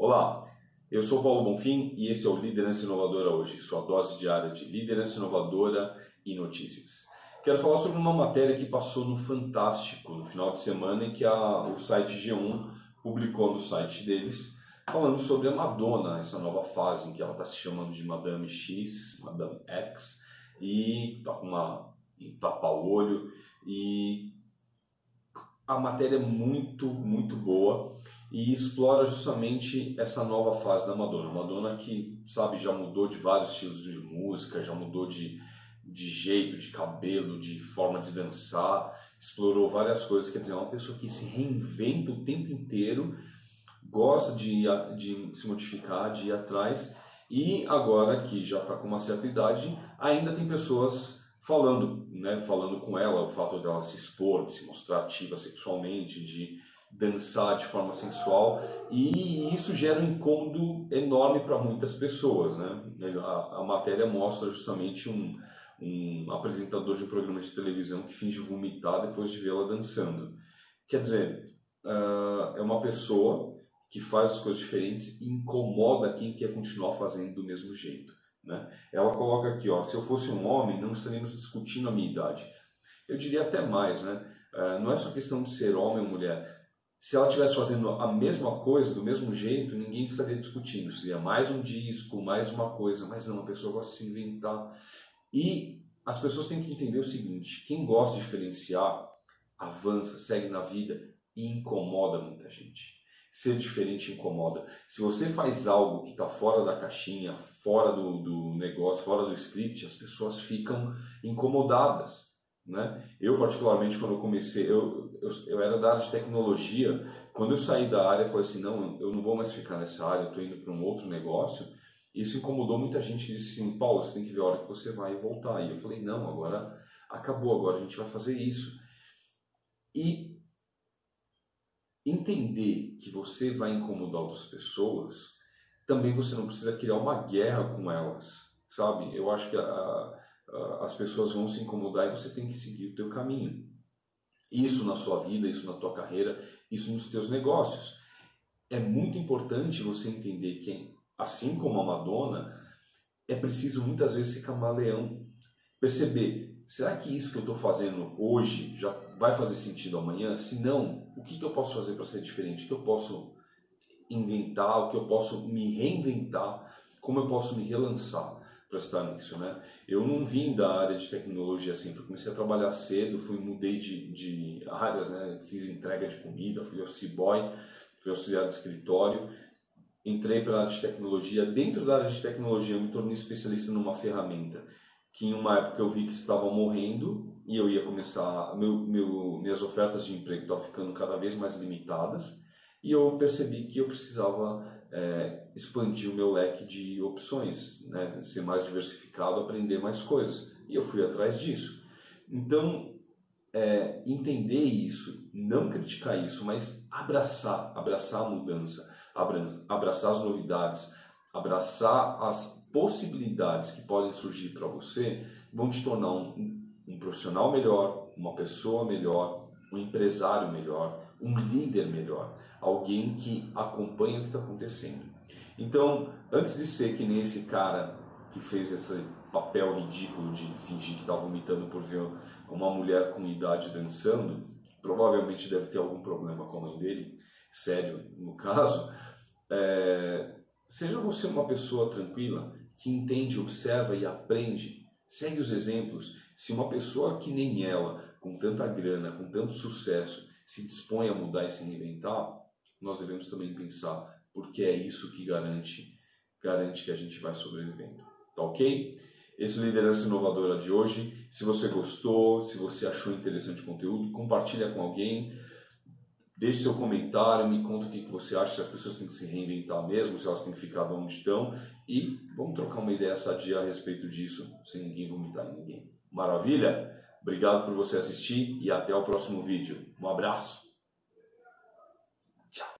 Olá, eu sou Paulo Bonfim e esse é o Liderança Inovadora hoje, sua dose diária de liderança inovadora e notícias. Quero falar sobre uma matéria que passou no Fantástico no final de semana em que a, o site G1 publicou no site deles falando sobre a Madonna, essa nova fase em que ela está se chamando de Madame X, Madame X, e tá com uma, um tapa-olho e a matéria é muito, muito boa e explora justamente essa nova fase da Madonna. Madonna que, sabe, já mudou de vários estilos de música, já mudou de, de jeito, de cabelo, de forma de dançar, explorou várias coisas. Quer dizer, é uma pessoa que se reinventa o tempo inteiro, gosta de, de se modificar, de ir atrás e agora que já está com uma certa idade, ainda tem pessoas falando, né, falando com ela, o fato dela se expor, de se mostrar ativa sexualmente, de dançar de forma sensual, e isso gera um incômodo enorme para muitas pessoas, né? A, a, matéria mostra justamente um, um apresentador de um programa de televisão que finge vomitar depois de vê-la dançando. Quer dizer, uh, é uma pessoa que faz as coisas diferentes e incomoda quem quer continuar fazendo do mesmo jeito. Né? Ela coloca aqui, ó, se eu fosse um homem, não estaríamos discutindo a minha idade. Eu diria até mais, né? Uh, não é só questão de ser homem ou mulher. Se ela estivesse fazendo a mesma coisa, do mesmo jeito, ninguém estaria discutindo. Seria mais um disco, mais uma coisa. Mas não, a pessoa gosta de se inventar. E as pessoas têm que entender o seguinte: quem gosta de diferenciar, avança, segue na vida e incomoda muita gente ser diferente incomoda. Se você faz algo que está fora da caixinha, fora do, do negócio, fora do script, as pessoas ficam incomodadas. Né? Eu, particularmente, quando eu comecei, eu, eu, eu, era da área de tecnologia. Quando eu saí da área, falei assim: não, eu não vou mais ficar nessa área, eu estou indo para um outro negócio. Isso incomodou muita gente que disse assim: Paulo, você tem que ver a hora que você vai voltar. E eu falei: não, agora acabou, agora a gente vai fazer isso. E entender que você vai incomodar outras pessoas, também você não precisa criar uma guerra com elas, sabe? Eu acho que a, a, as pessoas vão se incomodar e você tem que seguir o teu caminho. Isso na sua vida, isso na tua carreira, isso nos teus negócios. É muito importante você entender que, assim como a Madonna, é preciso muitas vezes ser camaleão. Perceber, será que isso que eu estou fazendo hoje já vai fazer sentido amanhã? Se não, o que, que eu posso fazer para ser diferente? O que eu posso inventar? O que eu posso me reinventar? Como eu posso me relançar para estar nisso, né? Eu não vim da área de tecnologia assim, comecei a trabalhar cedo, fui mudei de, de áreas, né? Fiz entrega de comida, fui office boy, fui auxiliar de escritório, entrei para a área de tecnologia. Dentro da área de tecnologia, eu me tornei especialista numa ferramenta que em uma época eu vi que estavam morrendo e eu ia começar, meu, meu, minhas ofertas de emprego estavam ficando cada vez mais limitadas e eu percebi que eu precisava é, expandir o meu leque de opções, né, ser mais diversificado, aprender mais coisas e eu fui atrás disso. Então, é, entender isso, não criticar isso, mas abraçar, abraçar a mudança, abraçar as novidades, abraçar as possibilidades que podem surgir para você vão te tornar um, um profissional melhor, uma pessoa melhor, um empresário melhor, um líder melhor, alguém que acompanha o que está acontecendo. Então, antes de ser que nem esse cara que fez esse papel ridículo de fingir que estava vomitando por ver uma mulher com idade dançando, provavelmente deve ter algum problema com a mãe dele, sério no caso, é, Seja você uma pessoa tranquila, que entende, observa e aprende. Segue os exemplos. Se uma pessoa que nem ela, com tanta grana, com tanto sucesso, se dispõe a mudar e se reinventar, nós devemos também pensar, porque é isso que garante, garante que a gente vai sobrevivendo. Tá ok? Esse é o Liderança Inovadora de hoje. Se você gostou, se você achou interessante o conteúdo, compartilha com alguém. Deixe seu comentário, me conta o que você acha, se as pessoas têm que se reinventar mesmo, se elas têm que ficar onde estão. E vamos trocar uma ideia sadia a respeito disso, sem ninguém vomitar em ninguém. Maravilha? Obrigado por você assistir e até o próximo vídeo. Um abraço!